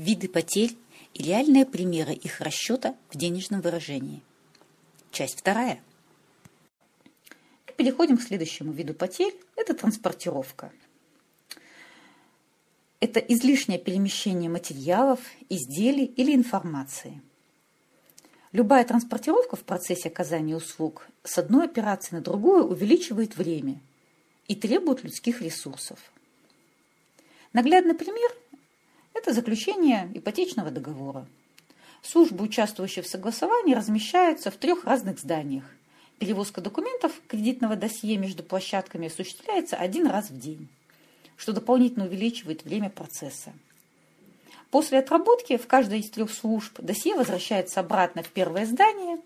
виды потерь и реальные примеры их расчета в денежном выражении. Часть вторая. Переходим к следующему виду потерь. Это транспортировка. Это излишнее перемещение материалов, изделий или информации. Любая транспортировка в процессе оказания услуг с одной операции на другую увеличивает время и требует людских ресурсов. Наглядный пример – это заключение ипотечного договора. Службы, участвующие в согласовании, размещаются в трех разных зданиях. Перевозка документов кредитного досье между площадками осуществляется один раз в день что дополнительно увеличивает время процесса. После отработки в каждой из трех служб досье возвращается обратно в первое здание.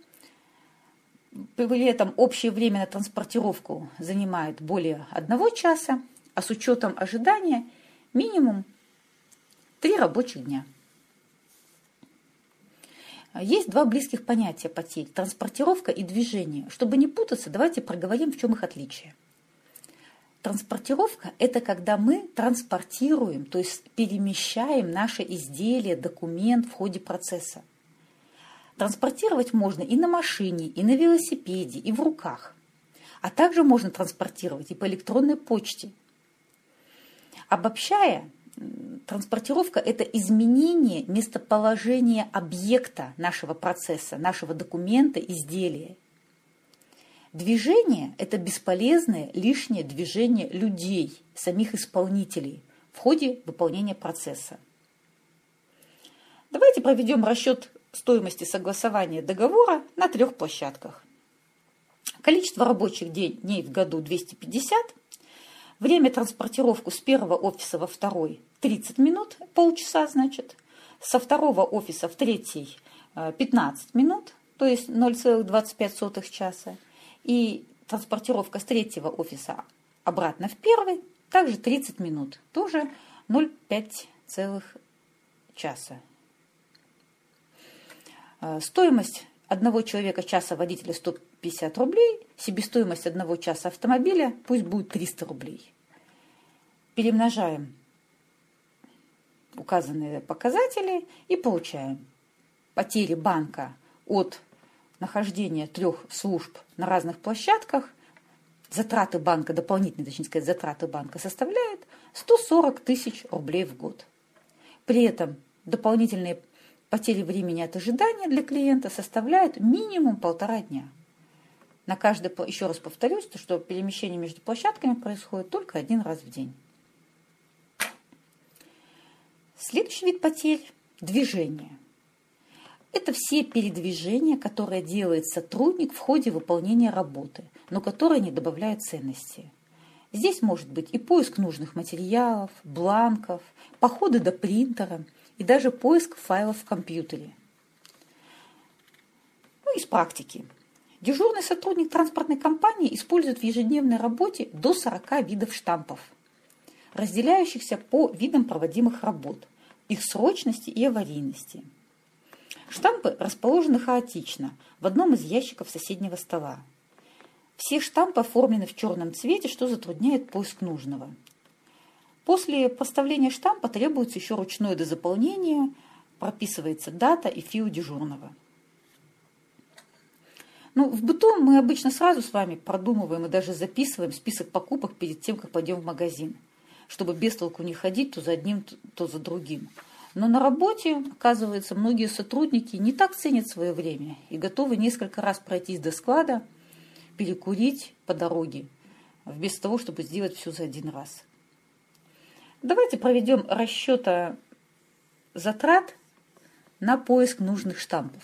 При этом общее время на транспортировку занимает более одного часа, а с учетом ожидания минимум три рабочих дня. Есть два близких понятия потерь – транспортировка и движение. Чтобы не путаться, давайте проговорим, в чем их отличие. Транспортировка – это когда мы транспортируем, то есть перемещаем наше изделие, документ в ходе процесса. Транспортировать можно и на машине, и на велосипеде, и в руках. А также можно транспортировать и по электронной почте. Обобщая, транспортировка – это изменение местоположения объекта нашего процесса, нашего документа, изделия. Движение – это бесполезное лишнее движение людей, самих исполнителей в ходе выполнения процесса. Давайте проведем расчет стоимости согласования договора на трех площадках. Количество рабочих дней в году 250, время транспортировку с первого офиса во второй 30 минут, полчаса значит, со второго офиса в третий 15 э, минут, то есть 0,25 часа, и транспортировка с третьего офиса обратно в первый, также 30 минут, тоже 0,5 целых часа. Э, стоимость одного человека часа водителя 150 рублей, себестоимость одного часа автомобиля пусть будет 300 рублей. Перемножаем указанные показатели и получаем потери банка от нахождения трех служб на разных площадках, затраты банка, дополнительные, точнее сказать, затраты банка составляют 140 тысяч рублей в год. При этом дополнительные потери времени от ожидания для клиента составляют минимум полтора дня. На каждый, еще раз повторюсь, что перемещение между площадками происходит только один раз в день. Следующий вид потерь – движение – это все передвижения, которые делает сотрудник в ходе выполнения работы, но которые не добавляют ценности. Здесь может быть и поиск нужных материалов, бланков, походы до принтера и даже поиск файлов в компьютере. Ну, из практики. Дежурный сотрудник транспортной компании использует в ежедневной работе до 40 видов штампов, разделяющихся по видам проводимых работ, их срочности и аварийности – Штампы расположены хаотично в одном из ящиков соседнего стола. Все штампы оформлены в черном цвете, что затрудняет поиск нужного. После поставления штампа требуется еще ручное дозаполнение, прописывается дата и фио дежурного. Ну, в быту мы обычно сразу с вами продумываем и даже записываем список покупок перед тем, как пойдем в магазин, чтобы без толку не ходить то за одним, то за другим. Но на работе, оказывается, многие сотрудники не так ценят свое время и готовы несколько раз пройтись до склада, перекурить по дороге, вместо того, чтобы сделать все за один раз. Давайте проведем расчета затрат на поиск нужных штампов.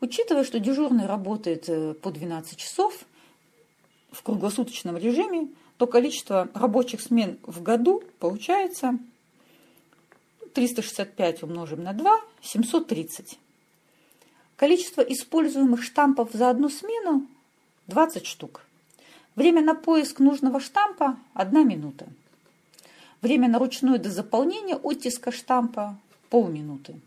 Учитывая, что дежурный работает э, по 12 часов в круглосуточном режиме, то количество рабочих смен в году получается 365 умножим на 2, 730. Количество используемых штампов за одну смену 20 штук. Время на поиск нужного штампа – 1 минута. Время на ручное дозаполнение оттиска штампа – полминуты.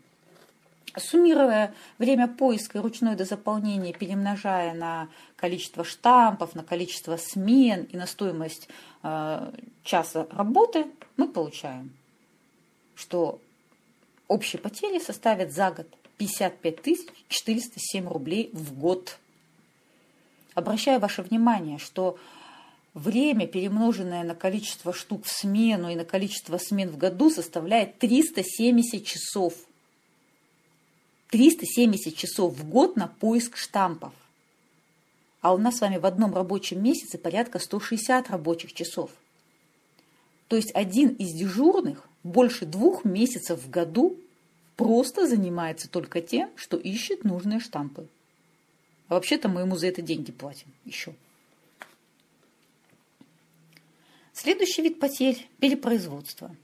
Суммируя время поиска и ручное дозаполнение, перемножая на количество штампов, на количество смен и на стоимость э, часа работы, мы получаем – что Общие потери составят за год 55 407 рублей в год. Обращаю ваше внимание, что время, перемноженное на количество штук в смену и на количество смен в году, составляет 370 часов. 370 часов в год на поиск штампов. А у нас с вами в одном рабочем месяце порядка 160 рабочих часов. То есть один из дежурных больше двух месяцев в году просто занимается только тем, что ищет нужные штампы. А вообще-то мы ему за это деньги платим еще. Следующий вид потерь – перепроизводство.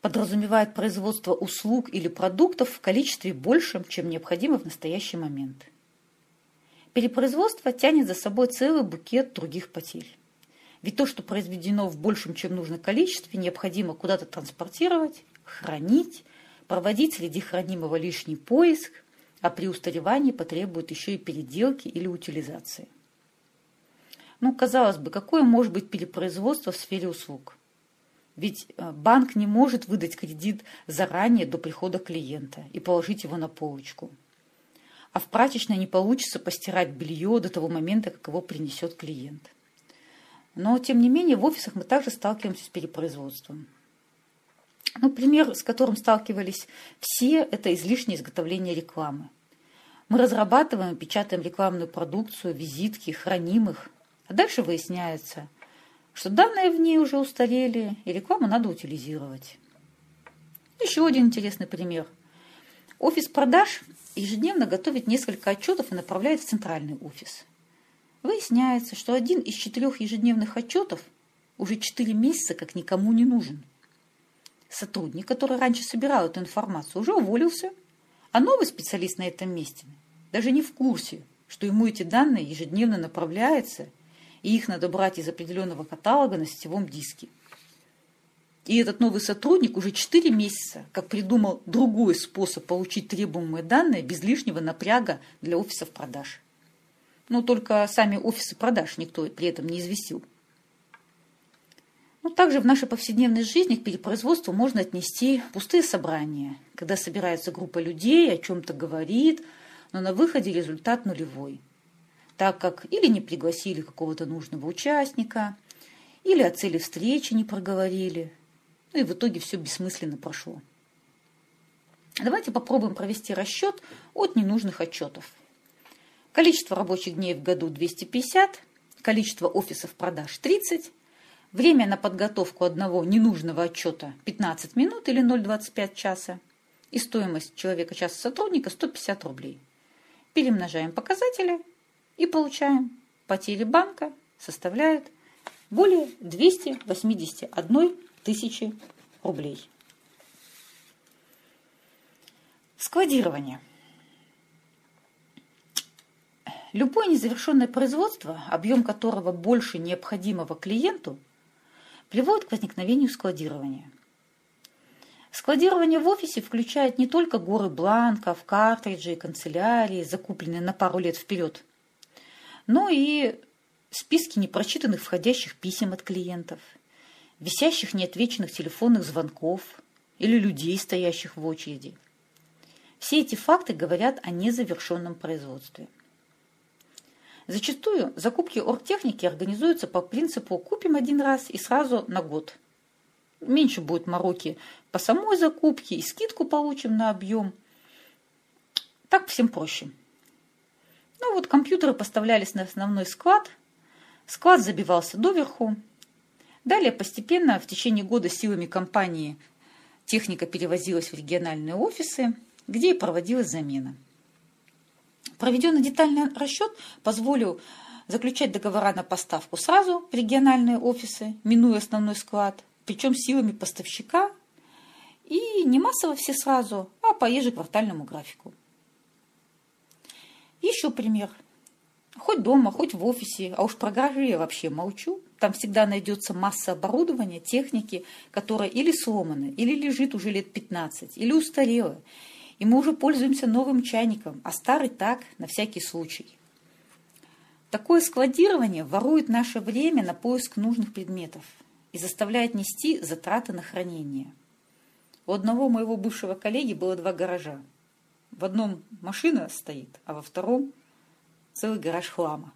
Подразумевает производство услуг или продуктов в количестве большем, чем необходимо в настоящий момент. Перепроизводство тянет за собой целый букет других потерь. Ведь то, что произведено в большем, чем нужно количестве, необходимо куда-то транспортировать, хранить, проводить среди хранимого лишний поиск, а при устаревании потребует еще и переделки или утилизации. Ну, казалось бы, какое может быть перепроизводство в сфере услуг? Ведь э, банк не может выдать кредит заранее до прихода клиента и положить его на полочку. А в прачечной не получится постирать белье до того момента, как его принесет клиент. Но, тем не менее, в офисах мы также сталкиваемся с перепроизводством. Ну, пример, с которым сталкивались все, это излишнее изготовление рекламы. Мы разрабатываем печатаем рекламную продукцию, визитки, храним их. А дальше выясняется, что данные в ней уже устарели, и рекламу надо утилизировать. Еще один интересный пример. Офис продаж ежедневно готовит несколько отчетов и направляет в центральный офис – Выясняется, что один из четырех ежедневных отчетов уже четыре месяца как никому не нужен. Сотрудник, который раньше собирал эту информацию, уже уволился, а новый специалист на этом месте даже не в курсе, что ему эти данные ежедневно направляются, и их надо брать из определенного каталога на сетевом диске. И этот новый сотрудник уже 4 месяца как придумал другой способ получить требуемые данные без лишнего напряга для офисов продаж. Но только сами офисы продаж никто при этом не известил. Ну, также в нашей повседневной жизни к перепроизводству можно отнести пустые собрания, когда собирается группа людей, о чем-то говорит, но на выходе результат нулевой, так как или не пригласили какого-то нужного участника, или о цели встречи не проговорили, ну и в итоге все бессмысленно прошло. Давайте попробуем провести расчет от ненужных отчетов. Количество рабочих дней в году 250, количество офисов продаж 30, время на подготовку одного ненужного отчета 15 минут или 0,25 часа и стоимость человека часа сотрудника 150 рублей. Перемножаем показатели и получаем потери банка составляют более 281 тысячи рублей. Складирование – Любое незавершенное производство, объем которого больше необходимого клиенту, приводит к возникновению складирования. Складирование в офисе включает не только горы бланков, картриджей, канцелярии, закупленные на пару лет вперед, но и списки непрочитанных входящих писем от клиентов, висящих неотвеченных телефонных звонков или людей, стоящих в очереди. Все эти факты говорят о незавершенном производстве. Зачастую закупки оргтехники организуются по принципу «купим один раз и сразу на год». Меньше будет мороки по самой закупке, и скидку получим на объем. Так всем проще. Ну вот компьютеры поставлялись на основной склад, склад забивался доверху. Далее постепенно в течение года силами компании техника перевозилась в региональные офисы, где и проводилась замена. Проведенный детальный расчет позволил заключать договора на поставку сразу в региональные офисы, минуя основной склад, причем силами поставщика, и не массово все сразу, а по ежеквартальному графику. Еще пример. Хоть дома, хоть в офисе, а уж про гаражи я вообще молчу. Там всегда найдется масса оборудования, техники, которая или сломана, или лежит уже лет 15, или устарела, и мы уже пользуемся новым чайником, а старый так, на всякий случай. Такое складирование ворует наше время на поиск нужных предметов и заставляет нести затраты на хранение. У одного моего бывшего коллеги было два гаража. В одном машина стоит, а во втором целый гараж хлама.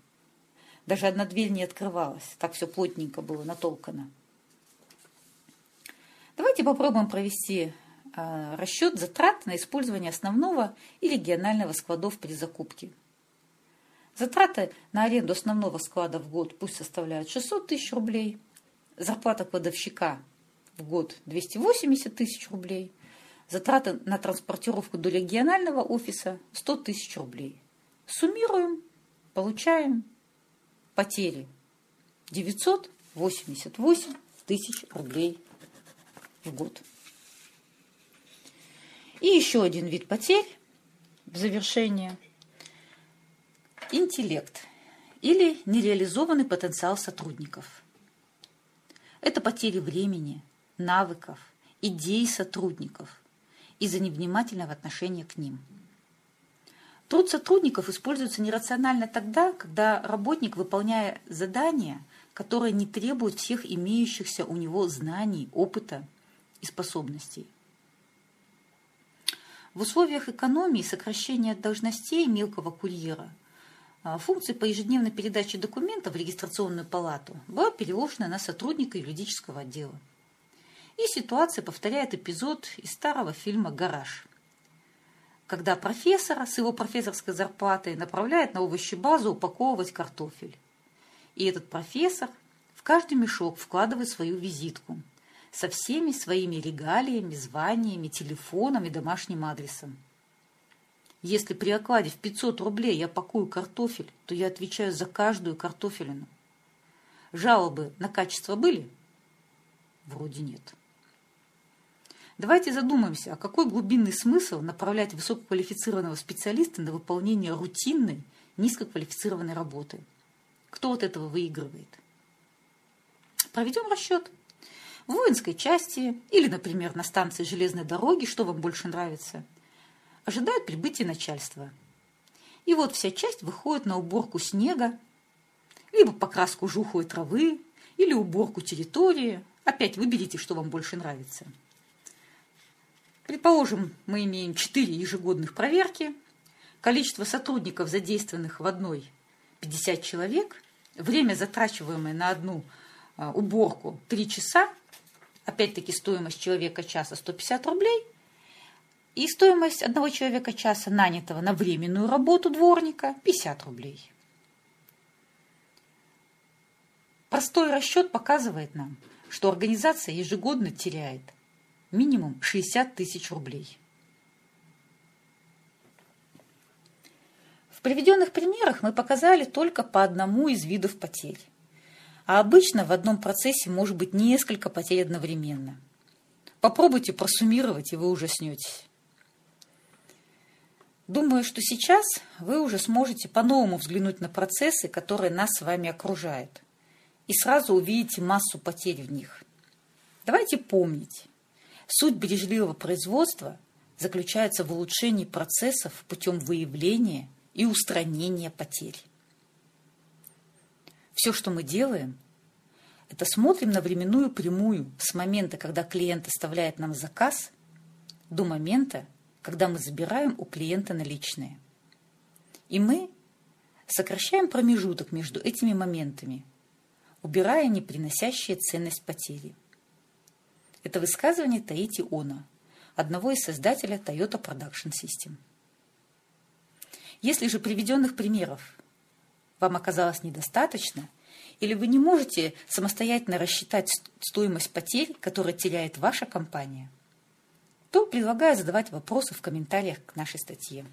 Даже одна дверь не открывалась, так все плотненько было натолкано. Давайте попробуем провести э, расчет затрат на использование основного и регионального складов при закупке. Затраты на аренду основного склада в год пусть составляют 600 тысяч рублей, зарплата кладовщика в год 280 тысяч рублей, затраты на транспортировку до регионального офиса 100 тысяч рублей. Суммируем, получаем потери 988 тысяч рублей в год. И еще один вид потерь в завершение – Интеллект или нереализованный потенциал сотрудников. Это потери времени, навыков, идей сотрудников из-за невнимательного отношения к ним. Труд сотрудников используется нерационально тогда, когда работник, выполняя задания, которые не требуют всех имеющихся у него знаний, опыта и способностей. В условиях экономии сокращения должностей мелкого курьера – а, функция по ежедневной передаче документов в регистрационную палату была переложена на сотрудника юридического отдела. И ситуация повторяет эпизод из старого фильма «Гараж», когда профессора с его профессорской зарплатой направляет на овощебазу упаковывать картофель. И этот профессор в каждый мешок вкладывает свою визитку со всеми своими регалиями, званиями, телефоном и домашним адресом. Если при окладе в 500 рублей я пакую картофель, то я отвечаю за каждую картофелину. Жалобы на качество были? Вроде нет. Давайте задумаемся, а какой глубинный смысл направлять высококвалифицированного специалиста на выполнение рутинной, низкоквалифицированной работы? Кто от этого выигрывает? Проведем расчет. В воинской части или, например, на станции железной дороги, что вам больше нравится – ожидают прибытия начальства. И вот вся часть выходит на уборку снега, либо покраску жухлой травы, или уборку территории. Опять выберите, что вам больше нравится. Предположим, мы имеем 4 ежегодных проверки. Количество сотрудников, задействованных в одной, 50 человек. Время, затрачиваемое на одну а, уборку, 3 часа. Опять-таки стоимость человека часа 150 рублей – и стоимость одного человека часа, нанятого на временную работу дворника, 50 рублей. Простой расчет показывает нам, что организация ежегодно теряет минимум 60 тысяч рублей. В приведенных примерах мы показали только по одному из видов потерь. А обычно в одном процессе может быть несколько потерь одновременно. Попробуйте просуммировать, и вы ужаснетесь. Думаю, что сейчас вы уже сможете по-новому взглянуть на процессы, которые нас с вами окружают, и сразу увидите массу потерь в них. Давайте помнить, суть бережливого производства заключается в улучшении процессов путем выявления и устранения потерь. Все, что мы делаем, это смотрим на временную прямую с момента, когда клиент оставляет нам заказ, до момента, когда мы забираем у клиента наличные. И мы сокращаем промежуток между этими моментами, убирая не приносящие ценность потери. Это высказывание Таити Она, одного из создателя Toyota Production System. Если же приведенных примеров вам оказалось недостаточно, или вы не можете самостоятельно рассчитать стоимость потерь, которые теряет ваша компания – то предлагаю задавать вопросы в комментариях к нашей статье.